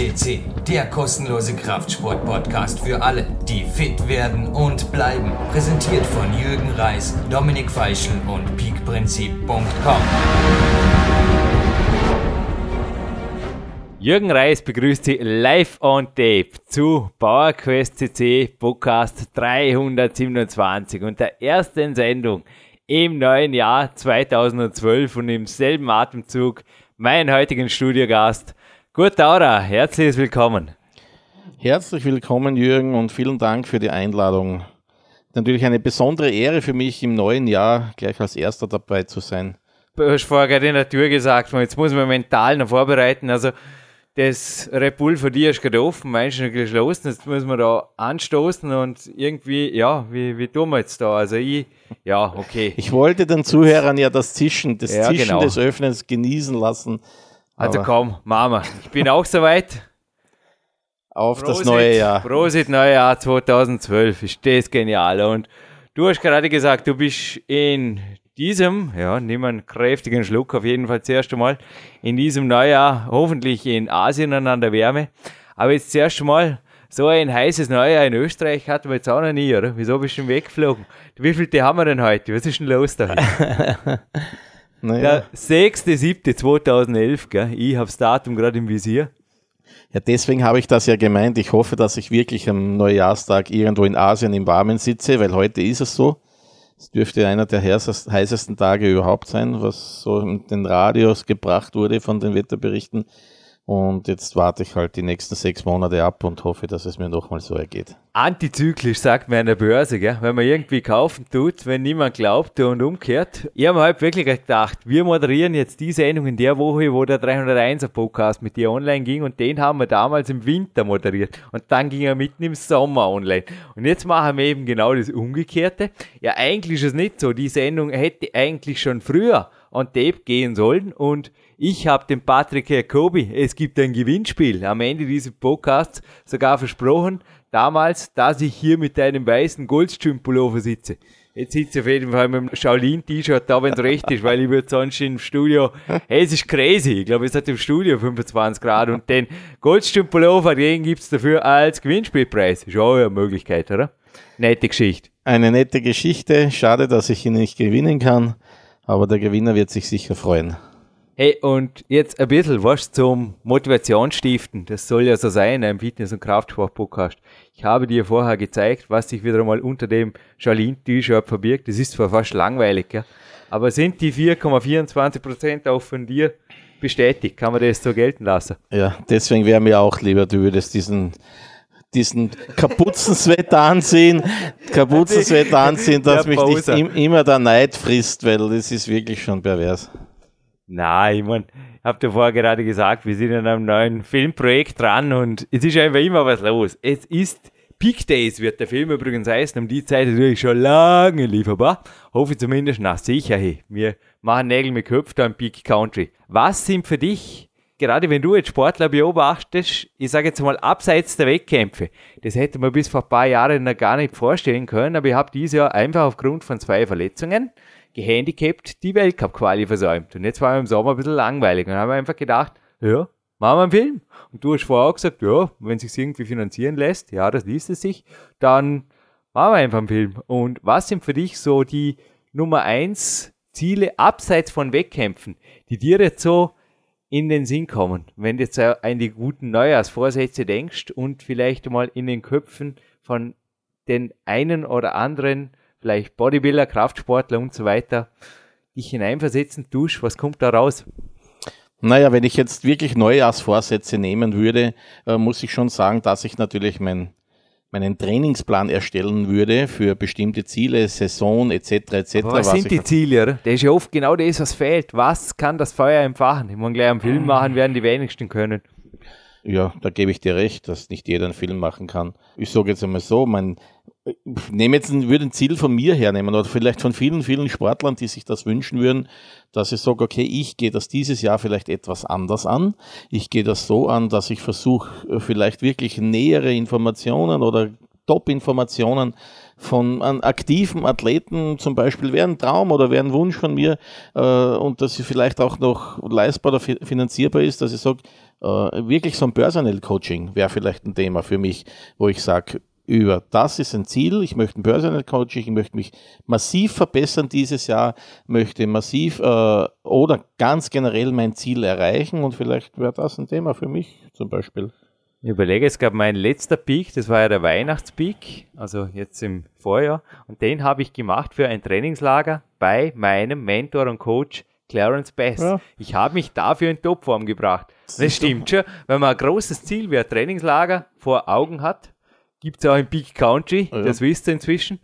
CC, der kostenlose Kraftsport-Podcast für alle, die fit werden und bleiben. Präsentiert von Jürgen Reis, Dominik Feischl und peakprinzip.com. Jürgen Reis begrüßt Sie live on tape zu PowerQuest CC Podcast 327 und der ersten Sendung im neuen Jahr 2012 und im selben Atemzug meinen heutigen Studiogast Kurt Daurer. Herzlich willkommen. Herzlich willkommen, Jürgen, und vielen Dank für die Einladung. Natürlich eine besondere Ehre für mich, im neuen Jahr gleich als Erster dabei zu sein. Du hast vorher gerade in der Tür gesagt, jetzt muss man mental noch vorbereiten. Also, das Red Bull für dich ist gerade offen, meinst du geschlossen, jetzt müssen wir da anstoßen und irgendwie, ja, wie, wie tun wir jetzt da? Also ich, ja, okay. Ich wollte den Zuhörern ja das Zischen, das Ja, Zischen genau. des Öffnens genießen lassen. Also komm, Mama, ich bin auch soweit. auf das neue Jahr. Prosit, Neujahr 2012, ist das genial. Und du hast gerade gesagt, du bist in diesem, ja, nimm einen kräftigen Schluck auf jeden Fall zuerst einmal, in diesem Neujahr hoffentlich in Asien und an der Wärme. Aber jetzt zuerst einmal, so ein heißes Neujahr in Österreich hatten wir jetzt auch noch nie, oder? Wieso bist du denn weggeflogen? Wie viel haben wir denn heute? Was ist denn los da? Naja. Der 6.7.2011, gell? Ich habe das Datum gerade im Visier. Ja, deswegen habe ich das ja gemeint. Ich hoffe, dass ich wirklich am Neujahrstag irgendwo in Asien im Warmen sitze, weil heute ist es so. Es dürfte einer der heißest- heißesten Tage überhaupt sein, was so in den Radios gebracht wurde von den Wetterberichten. Und jetzt warte ich halt die nächsten sechs Monate ab und hoffe, dass es mir nochmal so ergeht. Antizyklisch sagt man an der Börse, gell? wenn man irgendwie kaufen tut, wenn niemand glaubt und umkehrt. Ich habe mir halt wirklich gedacht, wir moderieren jetzt die Sendung in der Woche, wo der 301er Podcast mit dir online ging und den haben wir damals im Winter moderiert und dann ging er mitten im Sommer online. Und jetzt machen wir eben genau das Umgekehrte. Ja, eigentlich ist es nicht so. Die Sendung hätte eigentlich schon früher on Tape gehen sollen und ich habe dem Patrick Jacobi, es gibt ein Gewinnspiel am Ende dieses Podcasts sogar versprochen, damals, dass ich hier mit einem weißen Goldstream-Pullover sitze. Jetzt sitze ich auf jeden Fall mit dem Shaolin-T-Shirt da, wenn es recht ist, weil ich würde sonst im Studio, hey, es ist crazy. Ich glaube, es hat im Studio 25 Grad und den Goldstream-Pullover, den gibt's dafür als Gewinnspielpreis. Ist auch eine Möglichkeit, oder? Nette Geschichte. Eine nette Geschichte. Schade, dass ich ihn nicht gewinnen kann, aber der Gewinner wird sich sicher freuen. Hey, und jetzt ein bisschen was zum Motivationsstiften. Das soll ja so sein, in einem Fitness- und Kraftsport-Podcast. Ich habe dir vorher gezeigt, was sich wieder einmal unter dem Charlene-T-Shirt verbirgt. Das ist zwar fast langweilig, gell? aber sind die 4,24% auch von dir bestätigt? Kann man das so gelten lassen? Ja, deswegen wäre mir auch lieber, du würdest diesen, diesen Kapuzenswetter anziehen, Kapuzenswetter anziehen, dass mich nicht im, immer der Neid frisst, weil das ist wirklich schon pervers. Nein, ich mein, ich habe dir vorher gerade gesagt, wir sind an einem neuen Filmprojekt dran und es ist einfach immer was los. Es ist Peak Days, wird der Film übrigens heißen, um die Zeit natürlich schon lange lieferbar. Hoffe ich zumindest, na sicher, hey, wir machen Nägel mit Köpfen da im Peak Country. Was sind für dich, gerade wenn du jetzt Sportler beobachtest, ich sage jetzt mal abseits der Wettkämpfe, das hätte man bis vor ein paar Jahren noch gar nicht vorstellen können, aber ich habe dieses Jahr einfach aufgrund von zwei Verletzungen gehandicapt die Weltcup-Quali versäumt. Und jetzt war mir im Sommer ein bisschen langweilig. Und dann haben wir einfach gedacht, ja, machen wir einen Film. Und du hast vorher auch gesagt, ja, wenn es sich irgendwie finanzieren lässt, ja, das liest es sich, dann machen wir einfach einen Film. Und was sind für dich so die Nummer eins Ziele abseits von Wettkämpfen, die dir jetzt so in den Sinn kommen, wenn du jetzt an die guten Neujahrsvorsätze denkst und vielleicht mal in den Köpfen von den einen oder anderen, vielleicht Bodybuilder, Kraftsportler und so weiter, dich hineinversetzen tust, was kommt da raus? Naja, wenn ich jetzt wirklich Neujahrsvorsätze nehmen würde, äh, muss ich schon sagen, dass ich natürlich mein, meinen Trainingsplan erstellen würde für bestimmte Ziele, Saison etc. etc. Aber was sind ich die Ziele? Oder? Das ist ja oft genau das, was fehlt. Was kann das Feuer entfachen? Ich meine, gleich einen Film machen werden die wenigsten können. Ja, da gebe ich dir recht, dass nicht jeder einen Film machen kann. Ich sage jetzt einmal so, mein, nehme jetzt ein, würde ein Ziel von mir hernehmen oder vielleicht von vielen, vielen Sportlern, die sich das wünschen würden, dass ich sage, okay, ich gehe das dieses Jahr vielleicht etwas anders an. Ich gehe das so an, dass ich versuche, äh, vielleicht wirklich nähere Informationen oder Top-Informationen von einem aktiven Athleten zum Beispiel wäre ein Traum oder wäre ein Wunsch von mir äh, und dass sie vielleicht auch noch leistbar oder finanzierbar ist, dass ich sage, äh, wirklich so ein Personal-Coaching wäre vielleicht ein Thema für mich, wo ich sage, über das ist ein Ziel. Ich möchte ein Personal Coaching, ich möchte mich massiv verbessern dieses Jahr, möchte massiv äh, oder ganz generell mein Ziel erreichen und vielleicht wäre das ein Thema für mich zum Beispiel. Ich überlege, es gab mein letzter Peak, das war ja der Weihnachtspeak, also jetzt im Vorjahr, und den habe ich gemacht für ein Trainingslager bei meinem Mentor und Coach Clarence Best. Ja. Ich habe mich dafür in Topform gebracht. Das stimmt schon, wenn man ein großes Ziel wie ein Trainingslager vor Augen hat, Gibt es auch im Peak Country, ja. das wisst ihr inzwischen.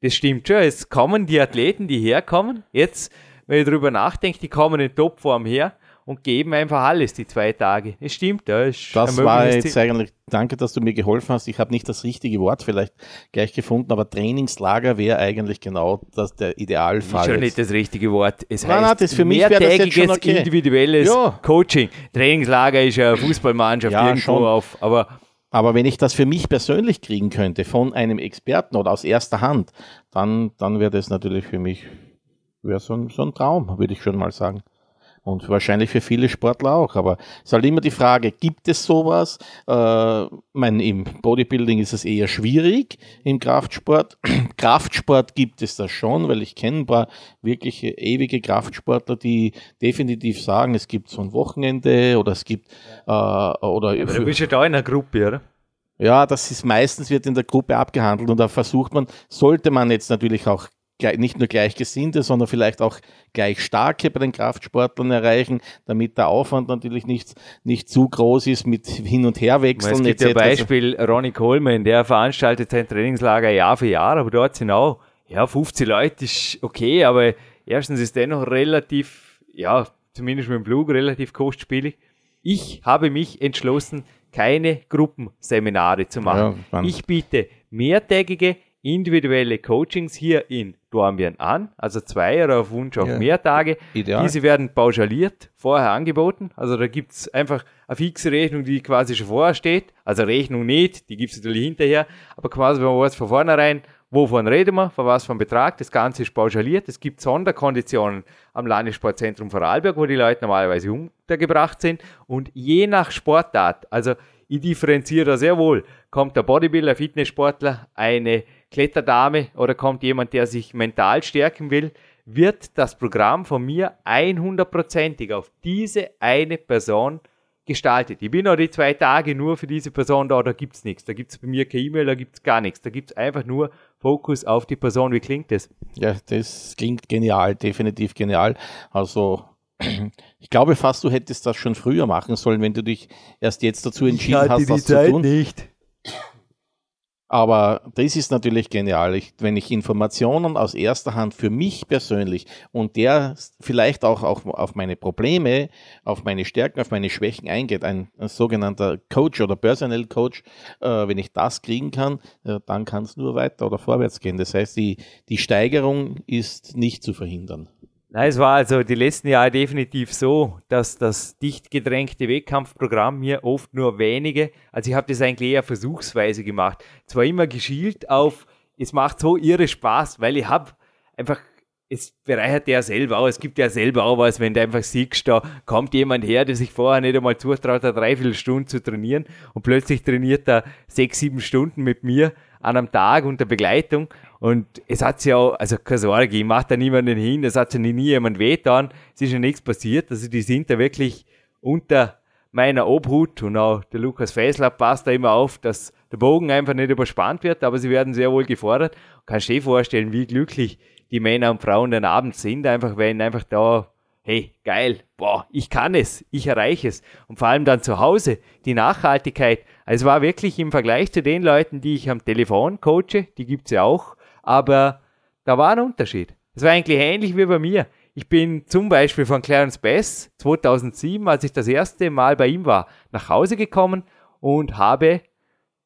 Das stimmt schon. Es kommen die Athleten, die herkommen. Jetzt, wenn ich darüber nachdenke, die kommen in Topform her und geben einfach alles die zwei Tage. Es stimmt, ja. Es das war jetzt eigentlich, danke, dass du mir geholfen hast. Ich habe nicht das richtige Wort vielleicht gleich gefunden, aber Trainingslager wäre eigentlich genau das, der Idealfall. Ist schon nicht das richtige Wort. Es nein, heißt nein, das für mich wäre das jetzt schon okay. individuelles ja. Coaching. Trainingslager ist ja eine Fußballmannschaft ja, irgendwo schon. auf, aber aber wenn ich das für mich persönlich kriegen könnte, von einem Experten oder aus erster Hand, dann, dann wäre das natürlich für mich wäre so ein, so ein Traum, würde ich schon mal sagen. Und wahrscheinlich für viele Sportler auch. Aber es ist halt immer die Frage, gibt es sowas? Äh, mein, Im Bodybuilding ist es eher schwierig, im Kraftsport. Kraftsport gibt es das schon, weil ich kenne ein paar wirkliche ewige Kraftsportler, die definitiv sagen, es gibt so ein Wochenende oder es gibt äh, oder. Aber du bist ja da in einer Gruppe, oder? Ja, das ist meistens wird in der Gruppe abgehandelt und da versucht man, sollte man jetzt natürlich auch nicht nur Gleichgesinnte, sondern vielleicht auch gleich starke bei den Kraftsportlern erreichen, damit der Aufwand natürlich nicht, nicht zu groß ist mit Hin- und Herwechseln. Es gibt ja Beispiel Ronnie Coleman, der veranstaltet sein Trainingslager Jahr für Jahr, aber dort sind auch ja, 50 Leute, ist okay, aber erstens ist dennoch relativ, ja, zumindest mit dem Flug relativ kostspielig. Ich habe mich entschlossen, keine Gruppenseminare zu machen. Ja, ich biete mehrtägige individuelle Coachings hier in Dornbirn an, also zwei oder auf Wunsch auch ja. mehr Tage. Ideal. Diese werden pauschaliert vorher angeboten. Also da gibt es einfach eine fixe Rechnung, die quasi schon vorher steht. Also Rechnung nicht, die gibt es natürlich hinterher, aber quasi wenn man weiß von vornherein, wovon reden wir, von was für einem Betrag, das Ganze ist pauschaliert. Es gibt Sonderkonditionen am Landessportzentrum Vorarlberg, wo die Leute normalerweise untergebracht sind und je nach Sportart, also ich differenziere da sehr wohl, kommt der Bodybuilder, Fitnesssportler, eine Kletterdame oder kommt jemand, der sich mental stärken will, wird das Programm von mir 100%ig auf diese eine Person gestaltet. Ich bin auch die zwei Tage nur für diese Person da, da gibt es nichts. Da gibt es bei mir keine E-Mail, da gibt es gar nichts. Da gibt es einfach nur Fokus auf die Person. Wie klingt das? Ja, das klingt genial, definitiv genial. Also ich glaube fast, du hättest das schon früher machen sollen, wenn du dich erst jetzt dazu entschieden hast, das zu tun. nicht. Aber das ist natürlich genial, ich, wenn ich Informationen aus erster Hand für mich persönlich und der vielleicht auch, auch auf meine Probleme, auf meine Stärken, auf meine Schwächen eingeht, ein, ein sogenannter Coach oder Personal Coach, äh, wenn ich das kriegen kann, äh, dann kann es nur weiter oder vorwärts gehen. Das heißt, die, die Steigerung ist nicht zu verhindern. Nein, es war also die letzten Jahre definitiv so, dass das dicht gedrängte Wettkampfprogramm mir oft nur wenige, also ich habe das eigentlich eher versuchsweise gemacht. Zwar immer geschielt auf, es macht so irre Spaß, weil ich habe einfach, es bereichert ja selber auch, es gibt ja selber auch was, wenn du einfach siehst, da kommt jemand her, der sich vorher nicht einmal zutraut hat, dreiviertel Stunden zu trainieren und plötzlich trainiert er sechs, sieben Stunden mit mir an einem Tag unter Begleitung und es hat sich auch, also keine Sorge, ich mache da niemanden hin, es hat sich nie jemand wehtan, es ist ja nichts passiert. Also die sind da wirklich unter meiner Obhut und auch der Lukas Fäsler passt da immer auf, dass der Bogen einfach nicht überspannt wird, aber sie werden sehr wohl gefordert. Kannst du dir vorstellen, wie glücklich die Männer und Frauen dann abends sind, einfach wenn einfach da, hey, geil, boah, ich kann es, ich erreiche es. Und vor allem dann zu Hause, die Nachhaltigkeit. Also es war wirklich im Vergleich zu den Leuten, die ich am Telefon coache, die gibt's ja auch, aber da war ein Unterschied. Es war eigentlich ähnlich wie bei mir. Ich bin zum Beispiel von Clarence Bass 2007, als ich das erste Mal bei ihm war, nach Hause gekommen und habe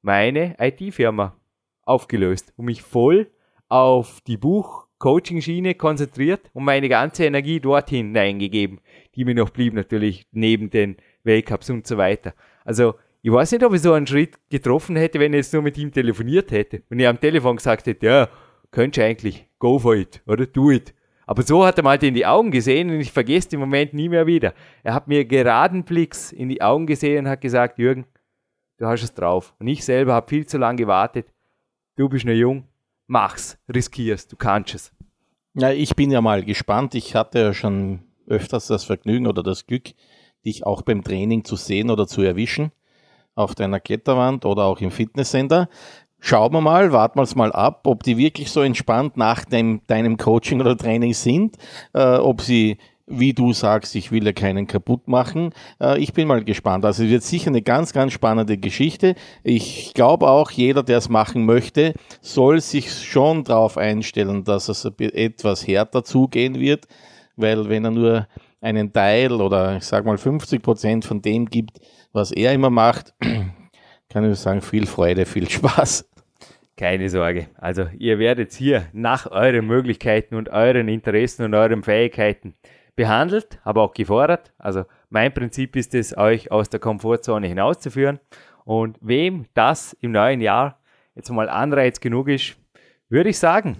meine IT-Firma aufgelöst und mich voll auf die Buch-Coaching-Schiene konzentriert und meine ganze Energie dorthin hineingegeben, die mir noch blieb natürlich neben den Weltcups und so weiter. Also ich weiß nicht, ob ich so einen Schritt getroffen hätte, wenn ich jetzt nur mit ihm telefoniert hätte. Und ich am Telefon gesagt hätte, ja, könntest du eigentlich, go for it, oder do it. Aber so hat er mal in die Augen gesehen und ich vergesse den Moment nie mehr wieder. Er hat mir geraden Blicks in die Augen gesehen und hat gesagt, Jürgen, du hast es drauf. Und ich selber habe viel zu lange gewartet. Du bist nur jung, mach's, riskier's, du kannst es. Ja, ich bin ja mal gespannt. Ich hatte ja schon öfters das Vergnügen oder das Glück, dich auch beim Training zu sehen oder zu erwischen auf deiner Kletterwand oder auch im Fitnesscenter. Schauen wir mal, warten wir es mal ab, ob die wirklich so entspannt nach dem, deinem Coaching oder Training sind, äh, ob sie wie du sagst, ich will ja keinen kaputt machen. Äh, ich bin mal gespannt. Also es wird sicher eine ganz, ganz spannende Geschichte. Ich glaube auch, jeder, der es machen möchte, soll sich schon darauf einstellen, dass es etwas härter zugehen wird, weil wenn er nur einen Teil oder ich sage mal 50 Prozent von dem gibt, was er immer macht, kann ich sagen, viel Freude, viel Spaß. Keine Sorge. Also ihr werdet hier nach euren Möglichkeiten und euren Interessen und euren Fähigkeiten behandelt, aber auch gefordert. Also mein Prinzip ist es, euch aus der Komfortzone hinauszuführen. Und wem das im neuen Jahr jetzt mal Anreiz genug ist, würde ich sagen,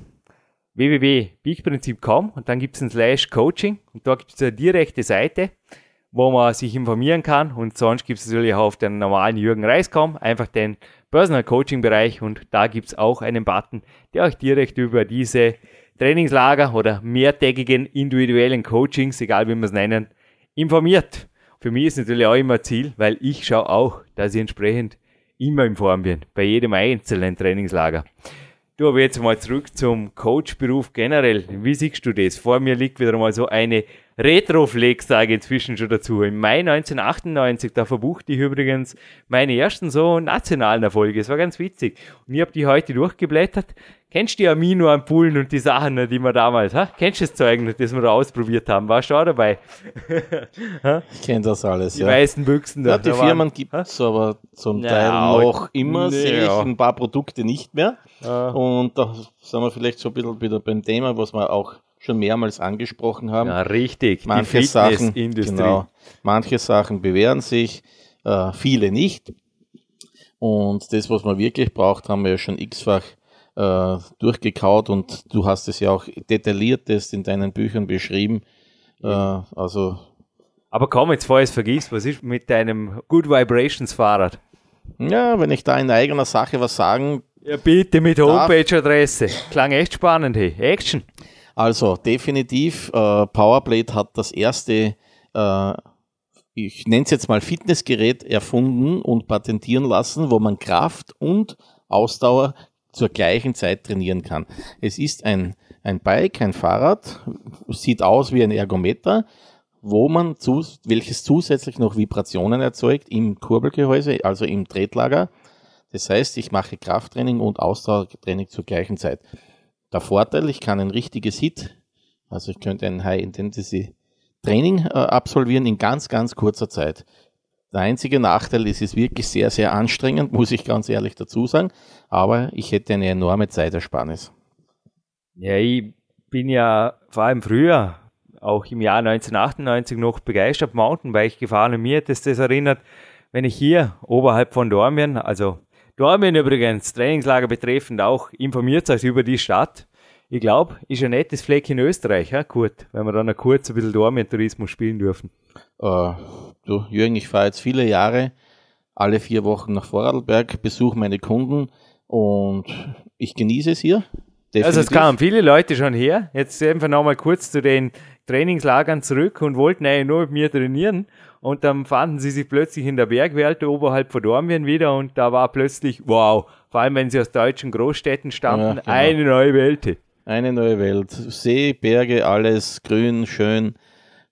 www.peakprinzip.com und dann gibt es ein Slash Coaching und da gibt es eine direkte Seite, wo man sich informieren kann und sonst gibt es natürlich auch auf den normalen Jürgen Reiscom einfach den Personal Coaching Bereich und da gibt es auch einen Button, der euch direkt über diese Trainingslager oder mehrtägigen individuellen Coachings, egal wie wir es nennen, informiert. Für mich ist natürlich auch immer Ziel, weil ich schaue auch, dass ich entsprechend immer in Form bin, bei jedem einzelnen Trainingslager. Du, aber jetzt mal zurück zum Coachberuf generell. Wie siehst du das? Vor mir liegt wieder mal so eine Retro-Flex, sage ich inzwischen schon dazu. Im Mai 1998, da verbuchte ich übrigens meine ersten so nationalen Erfolge. Es war ganz witzig. Und ich habe die heute durchgeblättert. Kennst du die Aminoampulen und die Sachen, die wir damals, ha? Kennst du das Zeug, das wir da ausprobiert haben? Warst du auch dabei? ich kenne das alles, die ja. Die weißen Büchsen da. Ja, die da Firmen gibt es aber zum ja, Teil noch immer, nee, sehe ich ein paar Produkte nicht mehr. Und da sind wir vielleicht so ein bisschen wieder beim Thema, was wir auch schon mehrmals angesprochen haben. Ja, richtig. Manche Sachen, genau, manche Sachen bewähren sich, äh, viele nicht. Und das, was man wirklich braucht, haben wir ja schon x-fach äh, durchgekaut und du hast es ja auch detailliertest in deinen Büchern beschrieben. Äh, also aber komm, jetzt vorher es vergisst, was ist mit deinem Good Vibrations Fahrrad? Ja, wenn ich da in eigener Sache was sagen ja, bitte mit Homepage-Adresse. Klang echt spannend, hey. Action. Also, definitiv, äh, Powerblade hat das erste, äh, ich nenne es jetzt mal Fitnessgerät erfunden und patentieren lassen, wo man Kraft und Ausdauer zur gleichen Zeit trainieren kann. Es ist ein, ein Bike, ein Fahrrad, sieht aus wie ein Ergometer, wo man zu, welches zusätzlich noch Vibrationen erzeugt im Kurbelgehäuse, also im Tretlager das heißt, ich mache Krafttraining und Ausdauertraining zur gleichen Zeit. Der Vorteil, ich kann ein richtiges Hit, also ich könnte ein High-Intensity-Training äh, absolvieren in ganz, ganz kurzer Zeit. Der einzige Nachteil ist, es ist wirklich sehr, sehr anstrengend, muss ich ganz ehrlich dazu sagen, aber ich hätte eine enorme Zeitersparnis. Ja, ich bin ja vor allem früher, auch im Jahr 1998 noch begeistert Mountainbike gefahren und mir hat das, das erinnert, wenn ich hier oberhalb von Dormien, also Dormien übrigens, Trainingslager betreffend auch, informiert euch über die Stadt. Ich glaube, ist ein nettes Fleck in Österreich, ja, Kurt, wenn wir dann noch kurz ein bisschen Dormien-Tourismus spielen dürfen. Uh, du, Jürgen, ich fahre jetzt viele Jahre, alle vier Wochen nach Vorarlberg, besuche meine Kunden und ich genieße es hier. Definitiv. Also es kamen viele Leute schon her. Jetzt einfach nochmal kurz zu den Trainingslagern zurück und wollten eigentlich nur mit mir trainieren. Und dann fanden sie sich plötzlich in der Bergwelt oberhalb von Dormien wieder und da war plötzlich, wow, vor allem wenn sie aus deutschen Großstädten stammten, ja, genau. eine neue Welt. Eine neue Welt. See, Berge, alles grün, schön,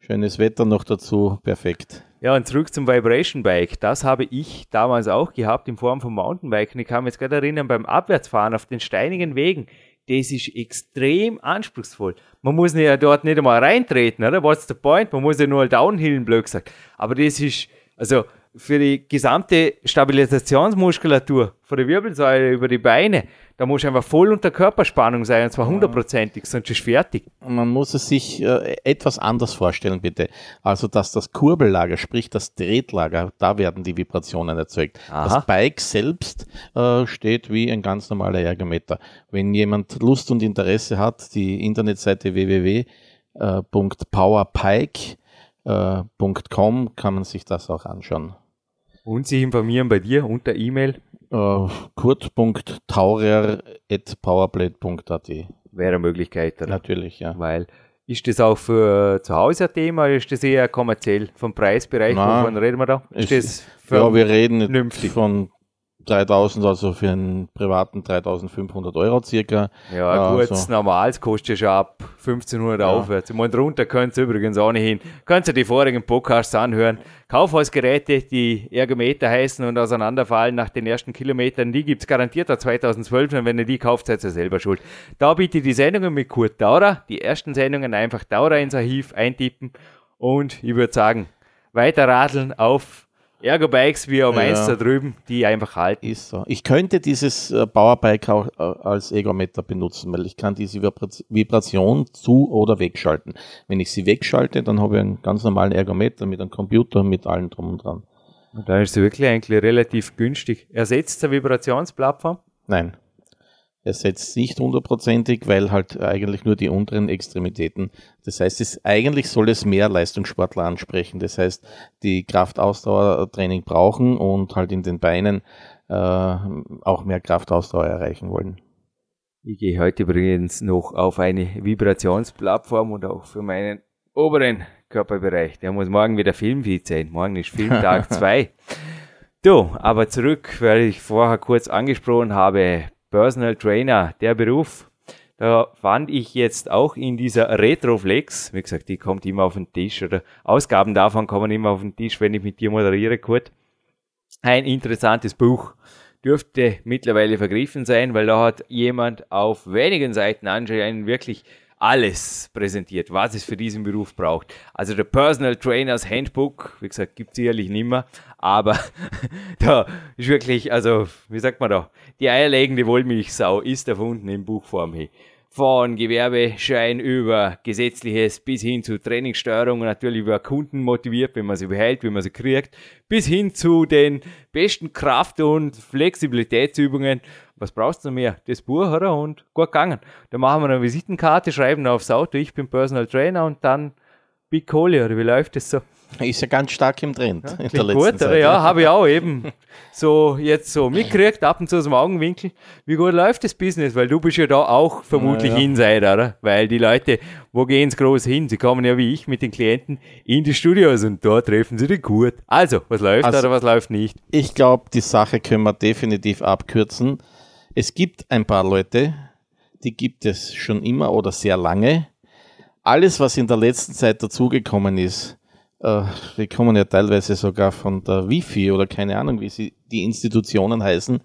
schönes Wetter noch dazu, perfekt. Ja, und zurück zum Vibration Bike. Das habe ich damals auch gehabt in Form von Mountainbike. Und ich kann mich jetzt gerade erinnern, beim Abwärtsfahren auf den steinigen Wegen, das ist extrem anspruchsvoll. Man muss ja dort nicht einmal reintreten, oder? What's the point? Man muss ja nur Downhillen, blöd gesagt. Aber das ist, also, für die gesamte Stabilisationsmuskulatur von der Wirbelsäule über die Beine, da muss einfach voll unter Körperspannung sein, und zwar hundertprozentig, sonst ist fertig. Man muss es sich äh, etwas anders vorstellen, bitte. Also, dass das Kurbellager, sprich das Tretlager, da werden die Vibrationen erzeugt. Aha. Das Bike selbst äh, steht wie ein ganz normaler Ergometer. Wenn jemand Lust und Interesse hat, die Internetseite www.powerpike.com kann man sich das auch anschauen. Und sich informieren bei dir unter E-Mail Äh, kurt.taurer.powerplate.at wäre eine Möglichkeit, oder? Natürlich, ja. Weil ist das auch für zu Hause ein Thema oder ist das eher kommerziell vom Preisbereich? Nein. Wovon reden wir da? Ist Es- das für Ja, wir reden vernünftig? von 3000, also für einen privaten 3500 Euro circa. Ja, gut, Also- normals kostet ja schon ab 1500 Ja. aufwärts. Ich meine, drunter könnt ihr übrigens auch nicht hin. Könnt ihr die vorigen Podcasts anhören. Kaufhausgeräte, die Ergometer heißen und auseinanderfallen nach den ersten Kilometern, die gibt's garantiert ab 2012 und wenn ihr die kauft, seid ihr selber schuld. Da bitte die Sendungen mit Kurt Daurer, die ersten Sendungen einfach Daurer ins Archiv eintippen und ich würde sagen, weiter radeln auf Ergo-Bikes wie am Ja. eins da drüben, die einfach halten. Ist so. Ich könnte dieses äh, Powerbike auch äh, als Ergometer benutzen, weil ich kann diese Vibra- Vibration zu- oder wegschalten. Wenn ich sie wegschalte, dann habe ich einen ganz normalen Ergometer mit einem Computer, mit allem drum und dran. Und dann ist sie wirklich eigentlich relativ günstig. Ersetzt eine Vibrationsplattform? Nein. Er setzt nicht hundertprozentig, weil halt eigentlich nur die unteren Extremitäten. Das heißt, es, eigentlich soll es mehr Leistungssportler ansprechen. Das heißt, die Kraftausdauertraining brauchen und halt in den Beinen äh, auch mehr Kraftausdauer erreichen wollen. Ich gehe heute übrigens noch auf eine Vibrationsplattform und auch für meinen oberen Körperbereich. Der muss morgen wieder filmfit sein. Morgen ist Filmtag 2. Du, aber zurück, weil ich vorher kurz angesprochen habe, Personal Trainer, der Beruf. Da fand ich jetzt auch in dieser Retroflex, wie gesagt, die kommt immer auf den Tisch oder Ausgaben davon kommen immer auf den Tisch, wenn ich mit dir moderiere, Kurt. Ein interessantes Buch dürfte mittlerweile vergriffen sein, weil da hat jemand auf wenigen Seiten anscheinend wirklich alles präsentiert, was es für diesen Beruf braucht. Also der Personal Trainers Handbook, wie gesagt, gibt es sicherlich nicht mehr, aber da ist wirklich, also wie sagt man da, die eierlegende Wollmilchsau ist erfunden in Buchform. Hey. Von Gewerbeschein über Gesetzliches bis hin zu Trainingssteuerung und natürlich über Kunden motiviert, wenn man sie behält, wie man sie kriegt, bis hin zu den besten Kraft- und Flexibilitätsübungen. Was brauchst du mehr? Das Buch, oder? Und gut gegangen. Da machen wir eine Visitenkarte, schreiben aufs Auto, ich bin Personal Trainer und dann Big Kohle, oder wie läuft das so? Ist ja ganz stark im Trend in der letzten gut, Zeit. oder? Ja, habe ich auch eben so jetzt so mitgekriegt, ab und zu aus dem Augenwinkel. Wie gut läuft das Business? Weil du bist ja da auch vermutlich Ja, ja. Insider, oder? Weil die Leute, wo gehen's groß hin? Sie kommen ja wie ich mit den Klienten in die Studios und dort treffen sie den Kurt. Also, was läuft Also- oder was läuft nicht? Ich glaube, die Sache können wir definitiv abkürzen. Es gibt ein paar Leute, die gibt es schon immer oder sehr lange. Alles, was in der letzten Zeit dazugekommen ist, äh, wir kommen ja teilweise sogar von der Wifi oder keine Ahnung, wie sie die Institutionen heißen,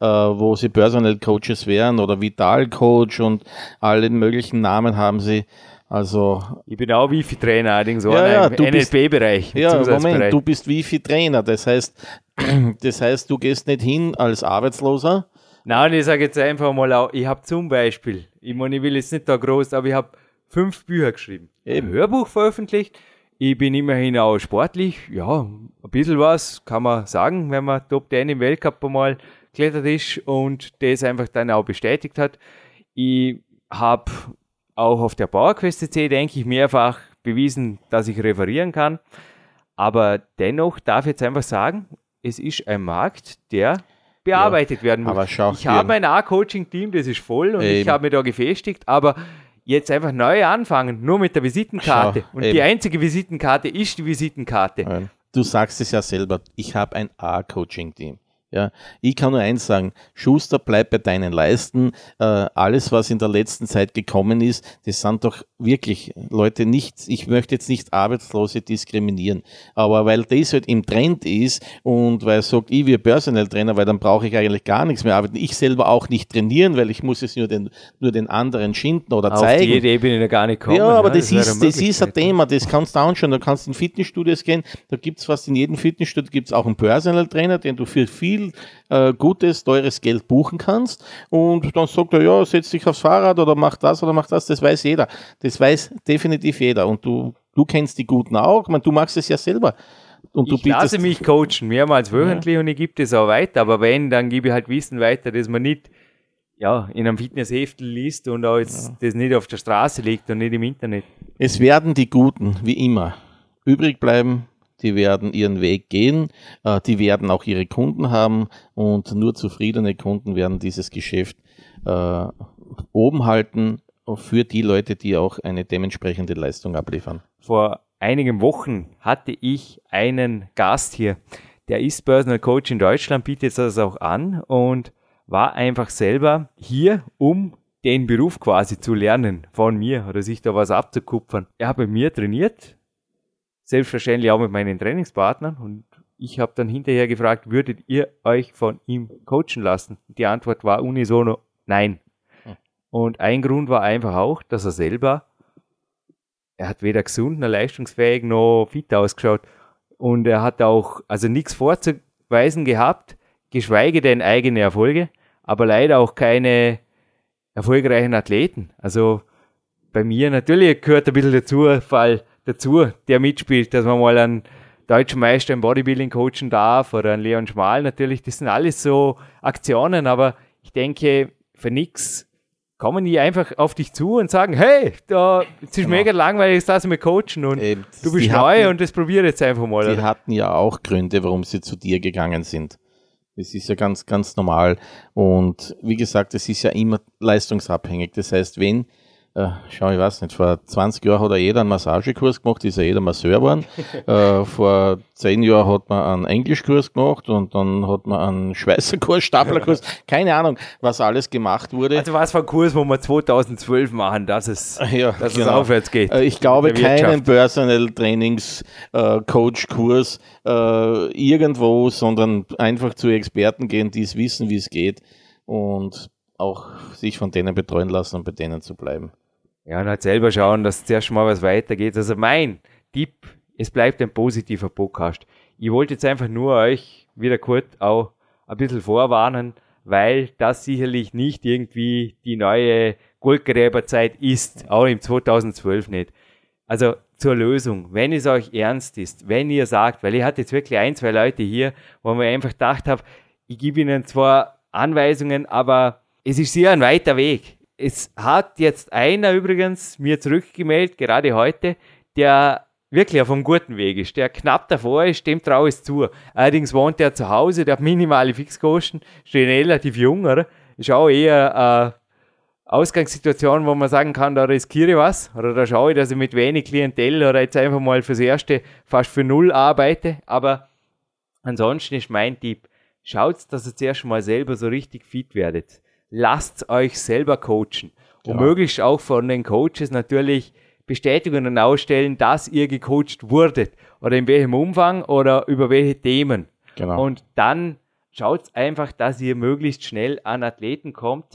äh, wo sie Personal Coaches wären oder Vital Coach und alle möglichen Namen haben sie. Also Ich bin auch Wifi-Trainer, allerdings auch Ja, ja, im du bist- NLP-Bereich. Ja. Moment, du bist Wifi-Trainer. Das heißt, das heißt, du gehst nicht hin als Arbeitsloser. Nein, ich sage jetzt einfach mal, auch, ich habe zum Beispiel, ich meine, ich will jetzt nicht da groß, aber ich habe fünf Bücher geschrieben. Eben. Ein Hörbuch veröffentlicht. Ich bin immerhin auch sportlich. Ja, ein bisschen was kann man sagen, wenn man Top 10 im Weltcup einmal klettert ist und das einfach dann auch bestätigt hat. Ich habe auch auf der PowerQuest CC, denke ich, mehrfach bewiesen, dass ich referieren kann. Aber dennoch darf ich jetzt einfach sagen, es ist ein Markt, der bearbeitet werden muss. aber ich habe ein A-Coaching-Team, das ist voll und ich Eben. habe mich da gefestigt, aber jetzt einfach neu anfangen, nur mit der Visitenkarte. Schau, und eben. die einzige Visitenkarte ist die Visitenkarte. Du sagst es ja selber, ich habe ein A-Coaching-Team. Ja, ich kann nur eins sagen, Schuster, bleib bei deinen Leisten. Äh, alles, was in der letzten Zeit gekommen ist, das sind doch wirklich Leute nicht, ich möchte jetzt nicht Arbeitslose diskriminieren, aber weil das halt im Trend ist und weil er sagt, ich will Personal Trainer, weil dann brauche ich eigentlich gar nichts mehr arbeiten. Ich selber auch nicht trainieren, weil ich muss es nur den, nur den anderen schinden oder Auf zeigen. die Ebene gar nicht kommen. Ja, aber das, wäre ist, das ist ein. Thema, das kannst du anschauen. Da kannst du in Fitnessstudios gehen, da gibt es fast in jedem Fitnessstudio gibt's auch einen Personal Trainer, den du für viel äh, gutes, teures Geld buchen kannst. Und dann sagt er, ja, setz dich aufs Fahrrad oder mach das oder mach das, das weiß jeder. Das weiß definitiv jeder. Und du, du kennst die Guten auch. Ich meine, du machst es ja selber. Und du ich lasse mich coachen, mehrmals wöchentlich und ich gebe das auch weiter. Aber wenn, dann gebe ich halt Wissen weiter, dass man nicht ja, in einem Fitnessheftel liest und auch jetzt das nicht auf der Straße liegt und nicht im Internet. Es werden die Guten, wie immer, übrig bleiben. Die werden ihren Weg gehen. Äh, die werden auch ihre Kunden haben. Und nur zufriedene Kunden werden dieses Geschäft äh, oben halten für die Leute, die auch eine dementsprechende Leistung abliefern. Vor einigen Wochen hatte ich einen Gast hier, der ist Personal Coach in Deutschland, bietet das auch an und war einfach selber hier, um den Beruf quasi zu lernen von mir oder sich da was abzukupfern. Er hat bei mir trainiert, selbstverständlich auch mit meinen Trainingspartnern und ich habe dann hinterher gefragt, würdet ihr euch von ihm coachen lassen? Die Antwort war unisono nein. Und ein Grund war einfach auch, dass er selber, er hat weder gesund noch leistungsfähig noch fit ausgeschaut und er hat auch also nichts vorzuweisen gehabt, geschweige denn eigene Erfolge, aber leider auch keine erfolgreichen Athleten. Also bei mir natürlich gehört ein bisschen dazu, Fall dazu, der mitspielt, dass man mal einen deutschen Meister im Bodybuilding coachen darf oder einen Leon Schmal natürlich. Das sind alles so Aktionen, aber ich denke, für nichts kommen die einfach auf dich zu und sagen, hey, da, es ist Genau. mega langweilig, jetzt lass mich coachen und Eben, du bist neu hatten- und das probiere jetzt einfach mal. Die oder? hatten ja auch Gründe, warum sie zu dir gegangen sind. Das ist ja ganz, ganz normal. Und wie gesagt, es ist ja immer leistungsabhängig. Das heißt, wenn, äh, schau, ich weiß nicht, vor 20 Jahren hat ja jeder einen Massagekurs gemacht, ist ja jeder Masseur geworden. äh, vor 10 Jahren hat man einen Englischkurs gemacht und dann hat man einen Schweißerkurs, Staplerkurs, keine Ahnung, was alles gemacht wurde. Also was für ein Kurs, wo wir 2012 machen, dass es, Ja, dass es genau. aufwärts geht. Äh, Ich glaube, keinen Personal Trainings äh, Coach Kurs äh, irgendwo, sondern einfach zu Experten gehen, die es wissen, wie es geht und auch sich von denen betreuen lassen und bei denen zu bleiben. Ja, und halt selber schauen, dass zuerst mal was weitergeht. Also mein Tipp, es bleibt ein positiver Podcast. Ich wollte jetzt einfach nur euch wieder kurz auch ein bisschen vorwarnen, weil das sicherlich nicht irgendwie die neue Goldgräberzeit ist, auch im 2012 nicht. Also zur Lösung, wenn es euch ernst ist, wenn ihr sagt, weil ich hatte jetzt wirklich ein, zwei Leute hier, wo mir einfach gedacht habe, ich gebe ihnen zwar Anweisungen, aber es ist sehr ein weiter Weg. Es hat jetzt einer übrigens mir zurückgemeldet, gerade heute, der wirklich auf einem guten Weg ist, der knapp davor ist, dem traue ich es zu. Allerdings wohnt er zu Hause, der hat minimale Fixkosten, ist relativ jung, oder? Ist auch eher eine Ausgangssituation, wo man sagen kann, da riskiere ich was, oder da schaue ich, dass ich mit wenig Klientel oder jetzt einfach mal fürs Erste fast für null arbeite, aber ansonsten ist mein Tipp, schaut, dass ihr zuerst mal selber so richtig fit werdet. Lasst euch selber coachen. Und Ja. möglichst auch von den Coaches natürlich Bestätigungen ausstellen, dass ihr gecoacht wurdet. Oder in welchem Umfang oder über welche Themen. Genau. Und dann schaut einfach, dass ihr möglichst schnell an Athleten kommt.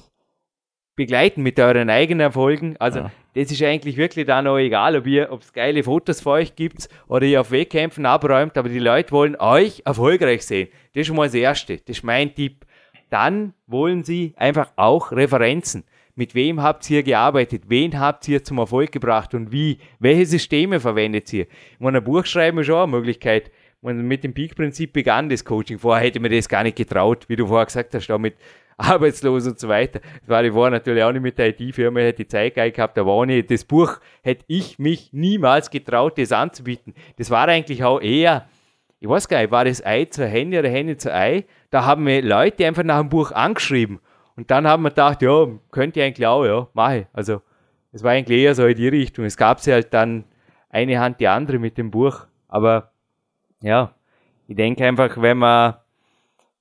Begleiten mit euren eigenen Erfolgen. Also, Ja. das ist eigentlich wirklich dann auch egal, ob ihr, ob es geile Fotos für euch gibt oder ihr auf Wettkämpfen abräumt, aber die Leute wollen euch erfolgreich sehen. Das ist schon mal das Erste. Das ist mein Tipp. Dann wollen sie einfach auch Referenzen. Mit wem habt ihr gearbeitet? Wen habt ihr zum Erfolg gebracht und wie? Welche Systeme verwendet ihr? Meine, ein Buch schreiben ist schon eine Möglichkeit. Ich meine, mit dem Peak-Prinzip begann das Coaching. Vorher hätte mir das gar nicht getraut, wie du vorher gesagt hast, auch mit Arbeitslosen und so weiter. Das war ich vorher natürlich auch nicht mit der IT-Firma, hätte die Zeit gehabt, da war nicht. Das Buch hätte ich mich niemals getraut, das anzubieten. Das war eigentlich auch eher, ich weiß gar nicht, war das Ei zur Hände oder Hände zur Ei? Da haben mir Leute einfach nach dem Buch angeschrieben. Und dann haben wir gedacht, ja, könnte ich eigentlich auch, ja, mache. Also, es war eigentlich eher so in die Richtung. Es gab sie halt dann eine Hand die andere mit dem Buch. Aber ja, ich denke einfach, wenn man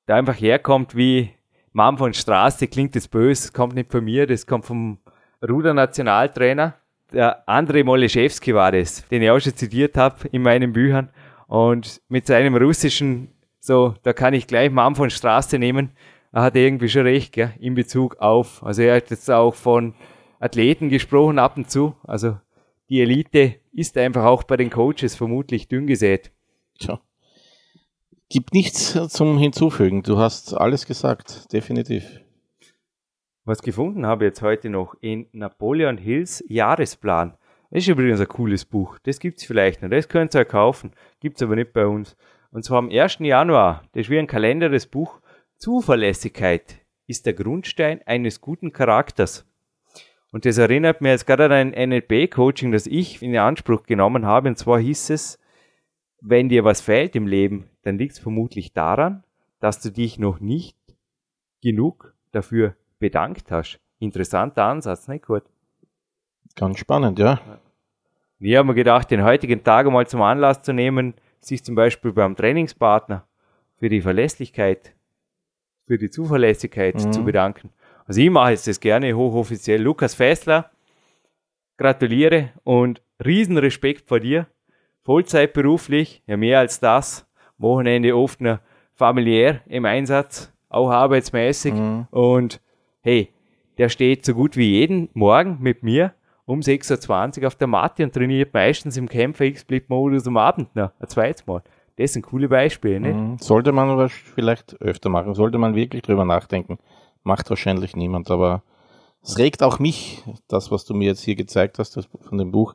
da einfach herkommt wie Mann von Straße, klingt das böse, kommt nicht von mir, das kommt vom Ruder-Nationaltrainer. Der Andrei Moleschewski war das, den ich auch schon zitiert habe in meinen Büchern. Und mit seinem russischen, so, da kann ich gleich Mann von Straße nehmen, er hat irgendwie schon recht, gell, in Bezug auf, also er hat jetzt auch von Athleten gesprochen ab und zu, also die Elite ist einfach auch bei den Coaches vermutlich dünn gesät. Tja. Gibt nichts zum Hinzufügen. Du hast alles gesagt, definitiv. Was gefunden habe jetzt heute noch in Napoleon Hills Jahresplan. Das ist übrigens ein cooles Buch. Das gibt es vielleicht noch. Das könnt ihr kaufen. Gibt es aber nicht bei uns. Und zwar am 1. Januar. Das ist wie ein Kalender, das Buch. Zuverlässigkeit ist der Grundstein eines guten Charakters. Und das erinnert mir jetzt gerade an ein NLP-Coaching, das ich in Anspruch genommen habe. Und zwar hieß es, wenn dir was fehlt im Leben, dann liegt es vermutlich daran, dass du dich noch nicht genug dafür bedankt hast. Interessanter Ansatz, nicht gut? Ganz spannend, ja. Ich habe mir gedacht, den heutigen Tag einmal zum Anlass zu nehmen, sich zum Beispiel beim Trainingspartner für die Verlässlichkeit, für die Zuverlässigkeit mhm. zu bedanken. Also ich mache jetzt das gerne hochoffiziell. Lukas Fessler, gratuliere und Riesenrespekt vor dir. Vollzeit beruflich, ja mehr als das. Wochenende oft noch familiär im Einsatz, auch arbeitsmäßig. Mhm. Und hey, der steht so gut wie jeden Morgen mit mir um 6.20 Uhr auf der Matte und trainiert meistens im Kämpfer X-Split-Modus am Abend noch, ein zweites Mal. Das sind coole Beispiele, nicht? Mhm. Sollte man aber vielleicht öfter machen, sollte man wirklich drüber nachdenken. Macht wahrscheinlich niemand, aber es regt auch mich, das, was du mir jetzt hier gezeigt hast, das von dem Buch,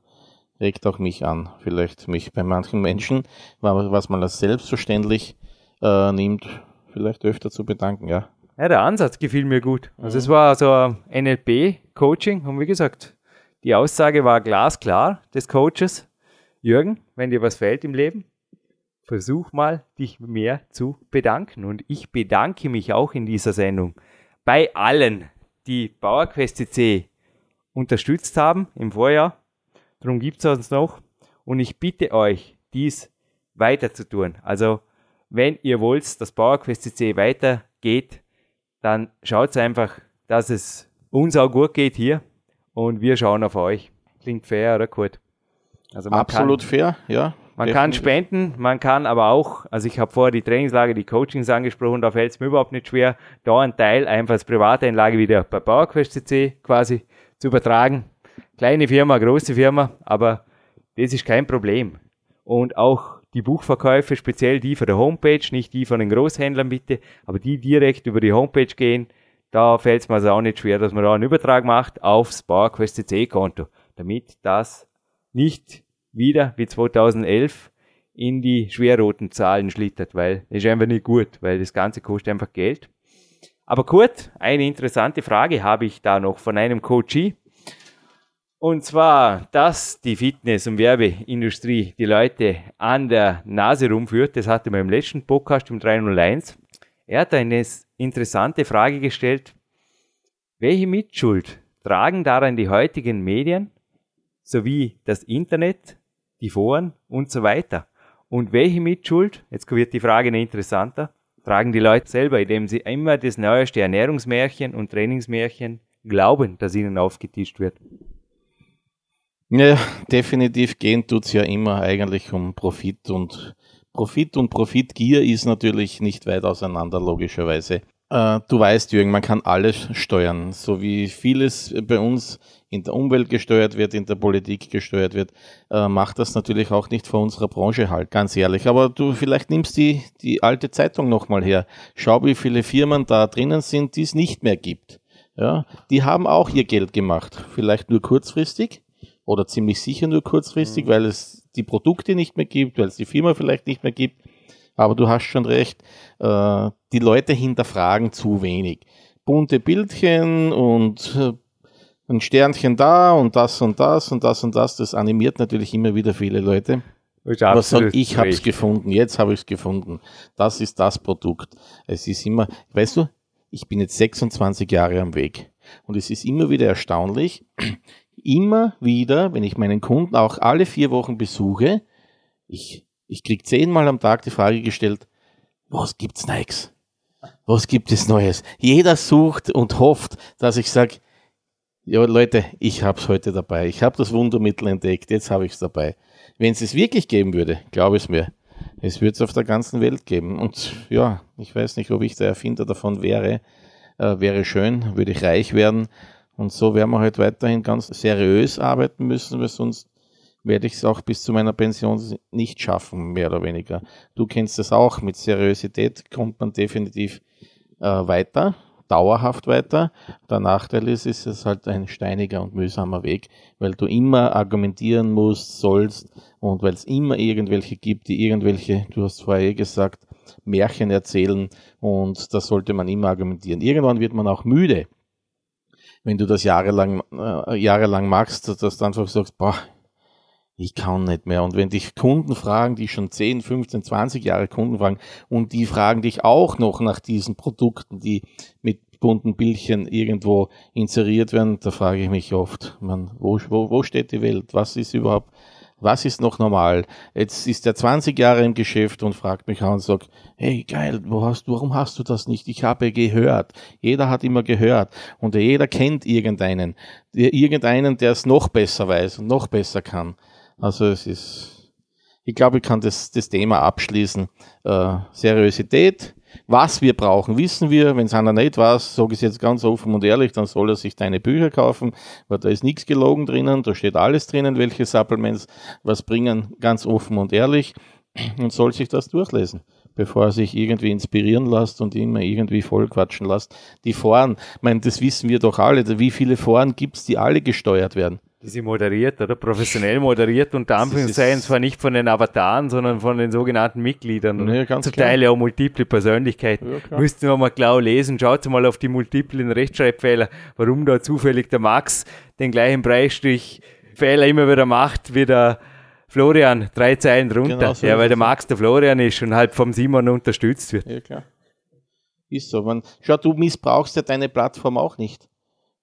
regt auch mich an. Vielleicht mich bei manchen Menschen, was man als selbstverständlich äh, nimmt, vielleicht öfter zu bedanken, ja. Ja, der Ansatz gefiel mir gut. Also mhm. es war so ein NLP-Coaching und wie gesagt, die Aussage war glasklar des Coaches. Jürgen, wenn dir was fehlt im Leben, versuch mal, dich mehr zu bedanken. Und ich bedanke mich auch in dieser Sendung bei allen, die PowerQuest CC unterstützt haben im Vorjahr. Darum gibt es uns noch. Und ich bitte euch, dies weiter zu tun. Also, wenn ihr wollt, dass PowerQuest CC weitergeht, dann schaut einfach, dass es uns auch gut geht hier und wir schauen auf euch. Klingt fair, oder gut? Also Absolut kann, fair, ja. Man definitiv. kann spenden, man kann aber auch, also ich habe vorher die Trainingslage, die Coachings angesprochen, da fällt es mir überhaupt nicht schwer, da einen Teil einfach als Privateinlage wieder bei PowerQuest CC quasi zu übertragen. Kleine Firma, große Firma, aber das ist kein Problem. Und auch die Buchverkäufe, speziell die von der Homepage, nicht die von den Großhändlern bitte, aber die direkt über die Homepage gehen, da fällt es mir also auch nicht schwer, dass man da einen Übertrag macht aufs PowerQuest CC Konto, damit das nicht wieder wie 2011 in die schwerroten Zahlen schlittert, weil ist einfach nicht gut, weil das Ganze kostet einfach Geld. Aber Kurt, eine interessante Frage habe ich da noch von einem Coachie. Und zwar, dass die Fitness- und Werbeindustrie die Leute an der Nase rumführt, das hatte man im letzten Podcast im 301. Er hat eine interessante Frage gestellt. Welche Mitschuld tragen daran die heutigen Medien sowie das Internet, die Foren und so weiter? Und welche Mitschuld, jetzt wird die Frage noch interessanter, tragen die Leute selber, indem sie immer das neueste Ernährungsmärchen und Trainingsmärchen glauben, das ihnen aufgetischt wird? Ja, definitiv gehen tut es ja immer eigentlich um Profit und Profit und Profitgier ist natürlich nicht weit auseinander, logischerweise. Äh, du weißt, Jürgen, man kann alles steuern. So wie vieles bei uns in der Umwelt gesteuert wird, in der Politik gesteuert wird, äh, macht das natürlich auch nicht vor unserer Branche halt, ganz ehrlich. Aber du vielleicht nimmst die, die alte Zeitung nochmal her. Schau, wie viele Firmen da drinnen sind, die es nicht mehr gibt. Ja, die haben auch ihr Geld gemacht. Vielleicht nur kurzfristig oder ziemlich sicher nur kurzfristig, mhm. weil es die Produkte nicht mehr gibt, weil es die Firma vielleicht nicht mehr gibt. Aber du hast schon recht, äh, die Leute hinterfragen zu wenig. Bunte Bildchen und äh, ein Sternchen da und das und das und das und das, das animiert natürlich immer wieder viele Leute. Was sag, ich habe es gefunden, jetzt habe ich es gefunden. Das ist das Produkt. Es ist immer, weißt du, ich bin jetzt 26 Jahre am Weg und es ist immer wieder erstaunlich, immer wieder, wenn ich meinen Kunden auch alle vier Wochen besuche, ich, ich kriege zehnmal am Tag die Frage gestellt, was gibt's Nikes? Was gibt es Neues? Jeder sucht und hofft, dass ich sage, ja Leute, ich hab's heute dabei. Ich habe das Wundermittel entdeckt, jetzt habe ich es dabei. Wenn es es wirklich geben würde, glaube es mir, es würde es auf der ganzen Welt geben. Und ja, ich weiß nicht, ob ich der Erfinder davon wäre. Äh, wäre schön, würde ich reich werden. Und so werden wir halt weiterhin ganz seriös arbeiten müssen, weil sonst werde ich es auch bis zu meiner Pension nicht schaffen, mehr oder weniger. Du kennst es auch, mit Seriosität kommt man definitiv äh, weiter, dauerhaft weiter. Der Nachteil ist, ist es halt ein steiniger und mühsamer Weg, weil du immer argumentieren musst, sollst und weil es immer irgendwelche gibt, die irgendwelche, du hast vorher eh gesagt, Märchen erzählen und da sollte man immer argumentieren. Irgendwann wird man auch müde, wenn du das jahrelang, äh, jahrelang machst, dass du einfach sagst, boah, ich kann nicht mehr. Und wenn dich Kunden fragen, die schon 10, 15, 20 Jahre Kunden fragen, und die fragen dich auch noch nach diesen Produkten, die mit bunten Bildchen irgendwo inseriert werden, da frage ich mich oft, man, wo, wo, wo steht die Welt? Was ist überhaupt, was ist noch normal? Jetzt ist er 20 Jahre im Geschäft und fragt mich an und sagt, hey geil, wo hast, warum hast du das nicht? Ich habe gehört. Jeder hat immer gehört und jeder kennt irgendeinen, irgendeinen, der es noch besser weiß und noch besser kann. Also es ist, ich glaube, ich kann das, das Thema abschließen. Äh, Seriosität, was wir brauchen, wissen wir. Wenn es einer nicht weiß, sage ich es jetzt ganz offen und ehrlich, dann soll er sich deine Bücher kaufen, weil da ist nichts gelogen drinnen, da steht alles drinnen, welche Supplements was bringen, ganz offen und ehrlich und soll sich das durchlesen bevor er sich irgendwie inspirieren lässt und immer irgendwie vollquatschen lässt. Die Foren, ich meine, das wissen wir doch alle, wie viele Foren gibt es, die alle gesteuert werden die sie moderiert oder professionell moderiert, unter Anführungszeichen zwar nicht von den Avataren, sondern von den sogenannten Mitgliedern. Ja, zum klar. Teil auch multiple Persönlichkeiten. Ja, Müssten wir mal klar lesen. Schaut mal auf die multiplen Rechtschreibfehler, warum da zufällig der Max den gleichen Preisstrich Fehler immer wieder macht wie der Florian, drei Zeilen drunter. Genau so ja, weil der Max der Florian ist und halt vom Simon unterstützt wird. Ja, klar. Ist so. Man, schau, du missbrauchst ja deine Plattform auch nicht.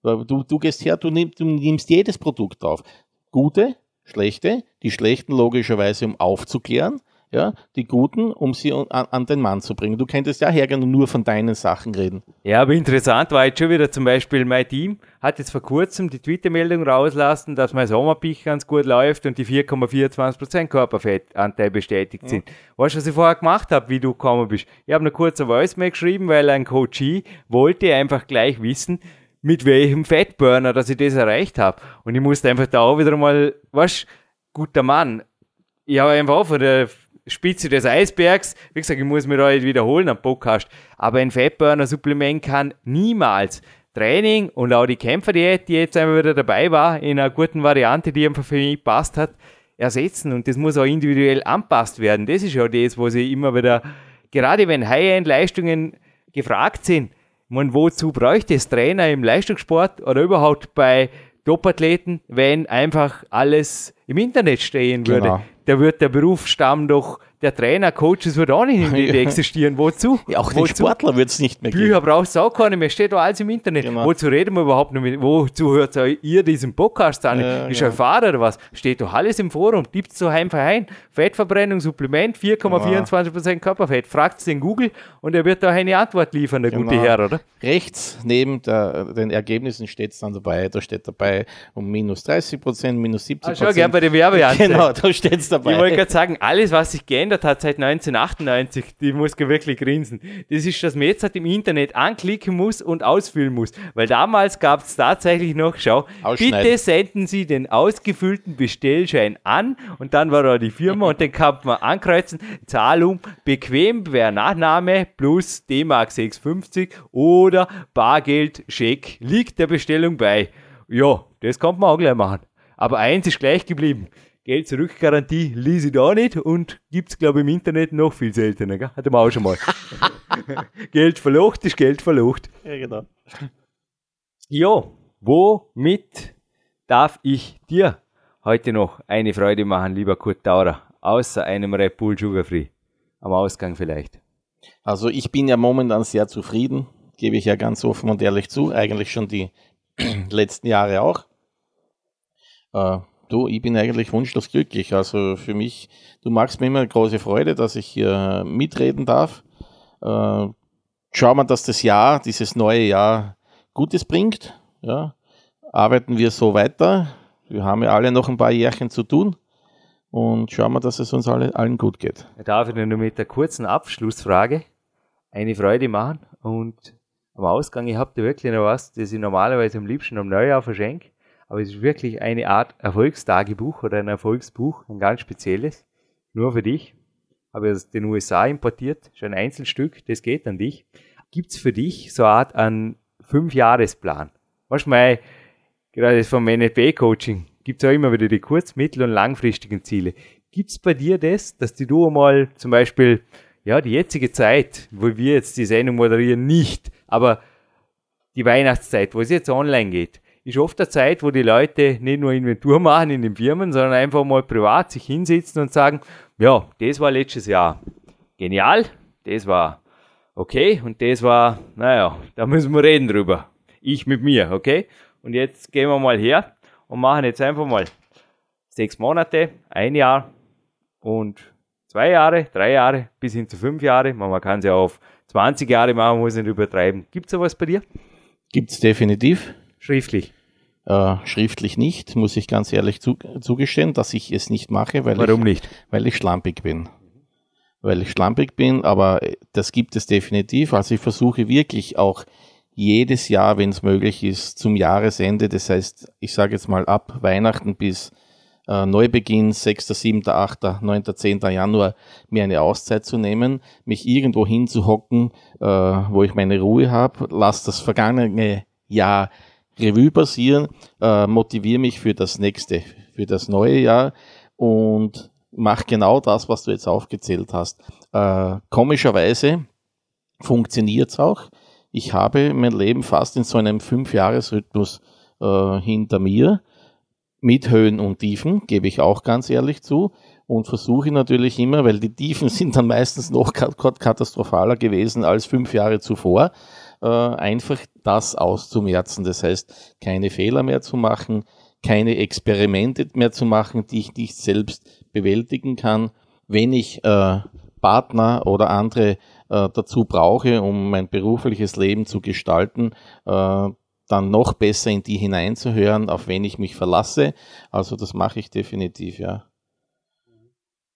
Du, du gehst her, du, nimm, du nimmst jedes Produkt drauf. Gute, schlechte, die schlechten logischerweise, um aufzuklären, ja, die guten, um sie an, an, den Mann zu bringen. Du könntest ja hergehen und nur von deinen Sachen reden. Ja, aber interessant war jetzt schon wieder zum Beispiel mein Team hat jetzt vor kurzem die Twitter-Meldung rauslassen, dass mein Sommerpich ganz gut läuft und die 4,24% Körperfettanteil bestätigt sind. Ja. Weißt du, was ich vorher gemacht habe, wie du gekommen bist? Ich habe eine kurze Voice-Mail geschrieben, weil ein Coachie wollte einfach gleich wissen, mit welchem Fettburner, dass ich das erreicht habe. Und ich musste einfach da auch wieder mal, was, guter Mann. Ich habe einfach von der Spitze des Eisbergs, wie gesagt, ich muss mir da wiederholen am Podcast, aber ein Fettburner-Supplement kann niemals Training und auch die Kämpferdiät, die jetzt einmal wieder dabei war, in einer guten Variante, die einfach für mich passt hat, ersetzen. Und das muss auch individuell anpasst werden. Das ist ja das, wo sie immer wieder, gerade wenn High-End-Leistungen gefragt sind, man, wozu bräuchte es Trainer im Leistungssport oder überhaupt bei Topathleten, wenn einfach alles im Internet stehen würde? Genau. Da wird der Berufsstamm doch der Trainer, Coaches wird auch nicht existieren. Wozu? Ja, auch den Sportler wird es nicht mehr geben. Bücher brauchst du auch keine mehr, steht doch alles im Internet. Genau. Wozu reden wir überhaupt noch mit, wozu hört ihr diesen Podcast an? Ja, ist ja. Fahrer oder was? Steht doch alles im Forum, tippt so heim ein. Fettverbrennung, Supplement, 4,24% genau. Körperfett. Fragt den Google und er wird da eine Antwort liefern, der genau. gute Herr, oder? Rechts neben der, den Ergebnissen steht es dann dabei, da steht dabei um minus 30%, minus 70%. Ah, schau, gerne bei der Werbeanzeige. Genau, da steht es dabei. Ich wollte gerade sagen, alles, was sich geändert geändert hat seit 1998, die muss wirklich grinsen. Das ist, dass man jetzt halt im Internet anklicken muss und ausfüllen muss. Weil damals gab es tatsächlich noch, schau, bitte senden Sie den ausgefüllten Bestellschein an und dann war da die Firma und den kann man ankreuzen, Zahlung bequem per Nachname plus D-Mark 650 oder Bargeld, Scheck liegt der Bestellung bei. Ja, das kann man auch gleich machen. Aber eins ist gleich geblieben. Geld zurück Garantie ließ ich da nicht und gibt es, glaube ich, im Internet noch viel seltener. Gell? Hatte man auch schon mal. Geld verlocht ist Geld verlocht. Ja, genau. Ja, womit darf ich dir heute noch eine Freude machen, lieber Kurt Taurer, außer einem Red Bull Sugar Free? Am Ausgang vielleicht. Also ich bin ja momentan sehr zufrieden, gebe ich ja ganz offen und ehrlich zu, eigentlich schon die letzten Jahre auch. Äh, Du, ich bin eigentlich wunschlos glücklich. Also für mich, du machst mir immer eine große Freude, dass ich hier mitreden darf. Äh, schauen wir, dass das Jahr, dieses neue Jahr Gutes bringt. Ja. Arbeiten wir so weiter. Wir haben ja alle noch ein paar Jährchen zu tun und schauen wir, dass es uns alle, allen gut geht. Darf ich nur mit der kurzen Abschlussfrage eine Freude machen und am Ausgang, ich habe da wirklich noch was, das ich normalerweise am liebsten am Neujahr verschenke, aber es ist wirklich eine Art Erfolgstagebuch oder ein Erfolgsbuch, ein ganz spezielles, nur für dich. Habe ich aus den USA importiert, schon ein Einzelstück, das geht an dich. Gibt es für dich so eine Art an Fünfjahresplan? Manchmal, gerade vom NLP-Coaching, gibt es auch immer wieder die kurz-, mittel- und langfristigen Ziele. Gibt es bei dir das, dass du mal zum Beispiel, ja, die jetzige Zeit, wo wir jetzt die Sendung moderieren, nicht, aber die Weihnachtszeit, wo es jetzt online geht, ist oft eine Zeit, wo die Leute nicht nur Inventur machen in den Firmen, sondern einfach mal privat sich hinsetzen und sagen, ja, das war letztes Jahr genial, das war okay und das war, naja, da müssen wir reden drüber. Ich mit mir, okay? Und jetzt gehen wir mal her und machen jetzt einfach mal sechs Monate, ein Jahr und zwei Jahre, drei Jahre bis hin zu fünf Jahre. Man kann es ja auf 20 Jahre machen, muss nicht übertreiben. Gibt es sowas bei dir? Gibt es definitiv. Schriftlich? Äh, schriftlich nicht, muss ich ganz ehrlich zu, zugestehen, dass ich es nicht mache, weil Warum ich, nicht? weil ich schlampig bin. Weil ich schlampig bin, aber das gibt es definitiv. Also ich versuche wirklich auch jedes Jahr, wenn es möglich ist, zum Jahresende, das heißt, ich sage jetzt mal ab Weihnachten bis äh, Neubeginn, 6., 7., 8., 9., 10. Januar, mir eine Auszeit zu nehmen, mich irgendwo hinzuhocken, äh, wo ich meine Ruhe habe, lass das vergangene Jahr Revue passieren, äh, motiviere mich für das nächste, für das neue Jahr und mach genau das, was du jetzt aufgezählt hast. Äh, komischerweise funktioniert's auch. Ich habe mein Leben fast in so einem Fünfjahresrhythmus äh, hinter mir, mit Höhen und Tiefen, gebe ich auch ganz ehrlich zu. Und versuche natürlich immer, weil die Tiefen sind dann meistens noch katastrophaler gewesen als fünf Jahre zuvor, äh, einfach das auszumerzen. Das heißt, keine Fehler mehr zu machen, keine Experimente mehr zu machen, die ich nicht selbst bewältigen kann. Wenn ich äh, Partner oder andere äh, dazu brauche, um mein berufliches Leben zu gestalten, äh, dann noch besser in die hineinzuhören, auf wen ich mich verlasse. Also das mache ich definitiv, ja.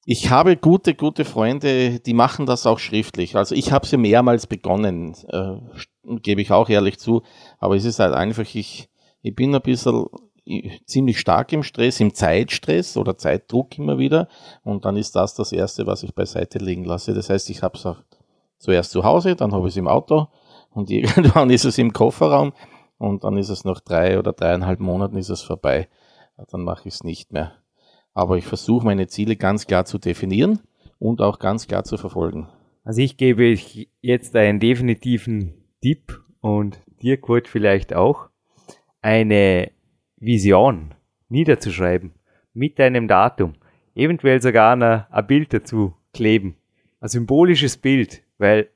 Ich habe gute, gute Freunde, die machen das auch schriftlich. Also ich habe sie mehrmals begonnen, äh, gebe ich auch ehrlich zu. Aber es ist halt einfach, ich, ich bin ein bisschen ziemlich stark im Stress, im Zeitstress oder Zeitdruck immer wieder. Und dann ist das das Erste, was ich beiseite liegen lasse. Das heißt, ich habe es zuerst zu Hause, dann habe ich es im Auto und irgendwann ist es im Kofferraum und dann ist es nach drei oder dreieinhalb Monaten ist es vorbei. Dann mache ich es nicht mehr. Aber ich versuche meine Ziele ganz klar zu definieren und auch ganz klar zu verfolgen. Also ich gebe jetzt einen definitiven Tipp und dir Kurt vielleicht auch, eine Vision niederzuschreiben mit einem Datum, eventuell sogar ein, Bild dazu kleben, ein symbolisches Bild, weil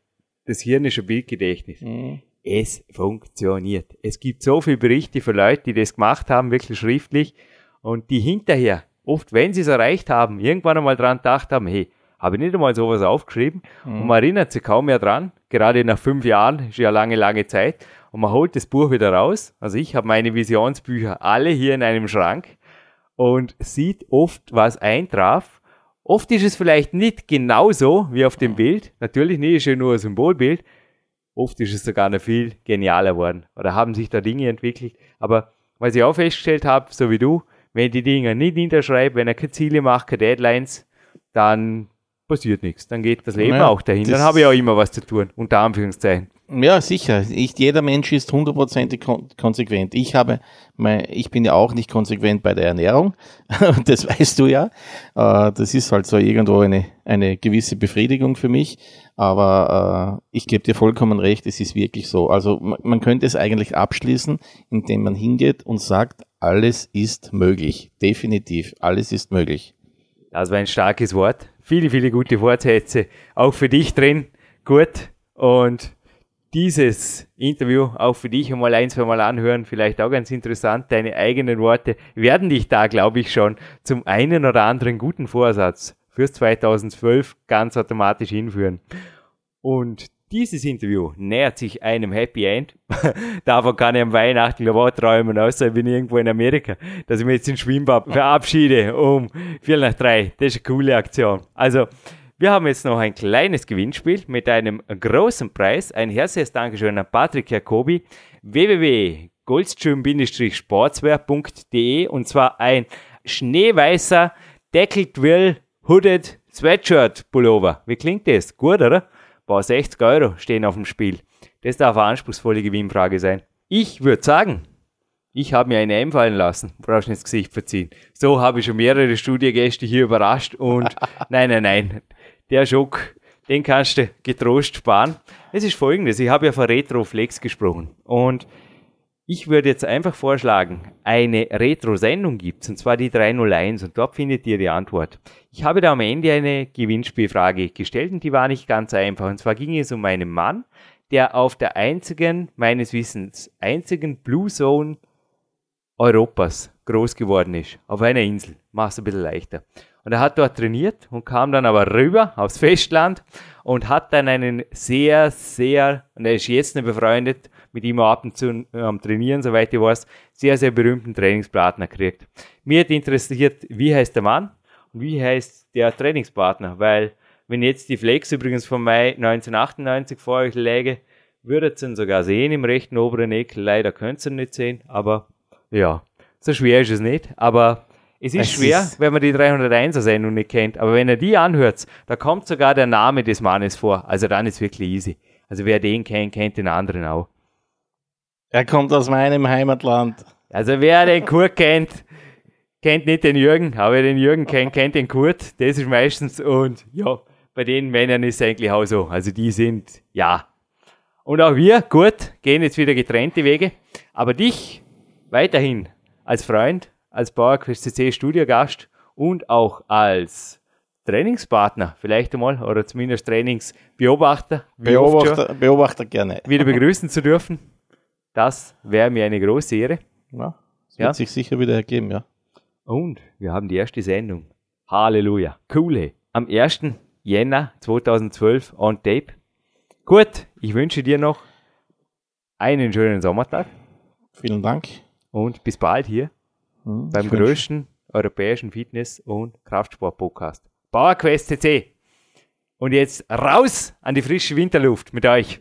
das Hirn ist ein Bildgedächtnis. Mhm. Es funktioniert. Es gibt so viele Berichte von Leuten, die das gemacht haben, wirklich schriftlich, und die hinterher, oft wenn sie es erreicht haben, irgendwann einmal dran gedacht haben, hey, habe ich nicht einmal sowas aufgeschrieben mhm. und man erinnert sich kaum mehr dran, gerade nach fünf Jahren, ist ja lange, lange Zeit, und man holt das Buch wieder raus. Also ich habe meine Visionsbücher alle hier in einem Schrank und sieht oft, was eintraf. Oft ist es vielleicht nicht genauso wie auf dem Bild. Natürlich nicht, ist ja nur ein Symbolbild. Oft ist es sogar noch viel genialer worden. Oder haben sich da Dinge entwickelt. Aber was ich auch festgestellt habe, so wie du, wenn die Dinge nicht niederschreibt, wenn er keine Ziele macht, keine Deadlines, dann passiert nichts. Dann geht das Leben ja, auch dahin. Dann habe ich auch immer was zu tun, unter Anführungszeichen. Ja, sicher. Ich, jeder Mensch ist hundertprozentig kon konsequent. Ich habe, mein, ich bin ja auch nicht konsequent bei der Ernährung. das weißt du ja. Äh, das ist halt so irgendwo eine, eine gewisse Befriedigung für mich. Aber äh, ich gebe dir vollkommen recht, es ist wirklich so. Also man, man könnte es eigentlich abschließen, indem man hingeht und sagt, alles ist möglich. Definitiv, alles ist möglich. Das war ein starkes Wort. Viele, viele gute Wortsätze. Auch für dich drin. Gut. Und dieses Interview auch für dich einmal ein, zwei Mal anhören, vielleicht auch ganz interessant. Deine eigenen Worte werden dich da, glaube ich, schon zum einen oder anderen guten Vorsatz fürs 2012 ganz automatisch hinführen. Und dieses Interview nähert sich einem Happy End. Davon kann ich am Weihnachten glaube träumen, außer ich bin irgendwo in Amerika, dass ich mich jetzt in Schwimmbad verabschiede um vier nach drei. Das ist eine coole Aktion. Also, wir haben jetzt noch ein kleines Gewinnspiel mit einem großen Preis. Ein herzliches Dankeschön an Patrick Jacobi. www.goldstream-sportswear.de und zwar ein schneeweißer Deckled Will Hooded Sweatshirt Pullover. Wie klingt das? Gut, oder? Boah, 60 Euro stehen auf dem Spiel. Das darf eine anspruchsvolle Gewinnfrage sein. Ich würde sagen, ich habe mir eine einfallen lassen. Brauchst nicht das Gesicht verziehen. So habe ich schon mehrere Studiegäste hier überrascht und nein, nein, nein. Der Schock, den kannst du getrost sparen. Es ist folgendes, ich habe ja von Retroflex gesprochen und ich würde jetzt einfach vorschlagen, eine Retro-Sendung gibt und zwar die 301 und dort findet ihr die Antwort. Ich habe da am Ende eine Gewinnspielfrage gestellt und die war nicht ganz einfach. Und zwar ging es um einen Mann, der auf der einzigen, meines Wissens, einzigen Blue Zone Europas groß geworden ist. Auf einer Insel. Mach's ein bisschen leichter. Und er hat dort trainiert und kam dann aber rüber aufs Festland und hat dann einen sehr, sehr, und er ist jetzt nicht befreundet, mit ihm ab und zu am Trainieren, soweit ich weiß, sehr, sehr berühmten Trainingspartner kriegt. Mir hat interessiert, wie heißt der Mann und wie heißt der Trainingspartner, weil wenn jetzt die Flex übrigens von Mai 1998 vor euch läge, würdet ihr ihn sogar sehen im rechten oberen Eck. Leider könnt ihr ihn nicht sehen, aber ja, so schwer ist es nicht. Aber es ist es schwer, ist wenn man die 301er Sendung nicht kennt. Aber wenn ihr die anhört, da kommt sogar der Name des Mannes vor. Also dann ist es wirklich easy. Also wer den kennt, kennt den anderen auch. Er kommt aus meinem Heimatland. Also wer den Kurt kennt, kennt nicht den Jürgen, aber wer den Jürgen kennt, kennt den Kurt. Das ist meistens und ja, bei den Männern ist es eigentlich auch so. Also die sind, ja. Und auch wir, gut, gehen jetzt wieder getrennte Wege. Aber dich weiterhin als Freund, als PowerQuest CC Studiogast und auch als Trainingspartner vielleicht einmal oder zumindest Trainingsbeobachter. Beobachter, Beobachter gerne. Wieder begrüßen zu dürfen. Das wäre mir eine große Ehre. Ja, das wird sich sicher wieder ergeben, ja. Und wir haben die erste Sendung. Halleluja. Coole. Am 1. Jänner 2012 on Tape. Gut, ich wünsche dir noch einen schönen Sommertag. Vielen Dank. Und bis bald hier hm, beim größten europäischen Fitness- und Kraftsport-Podcast. PowerQuest CC. Und jetzt raus an die frische Winterluft mit euch.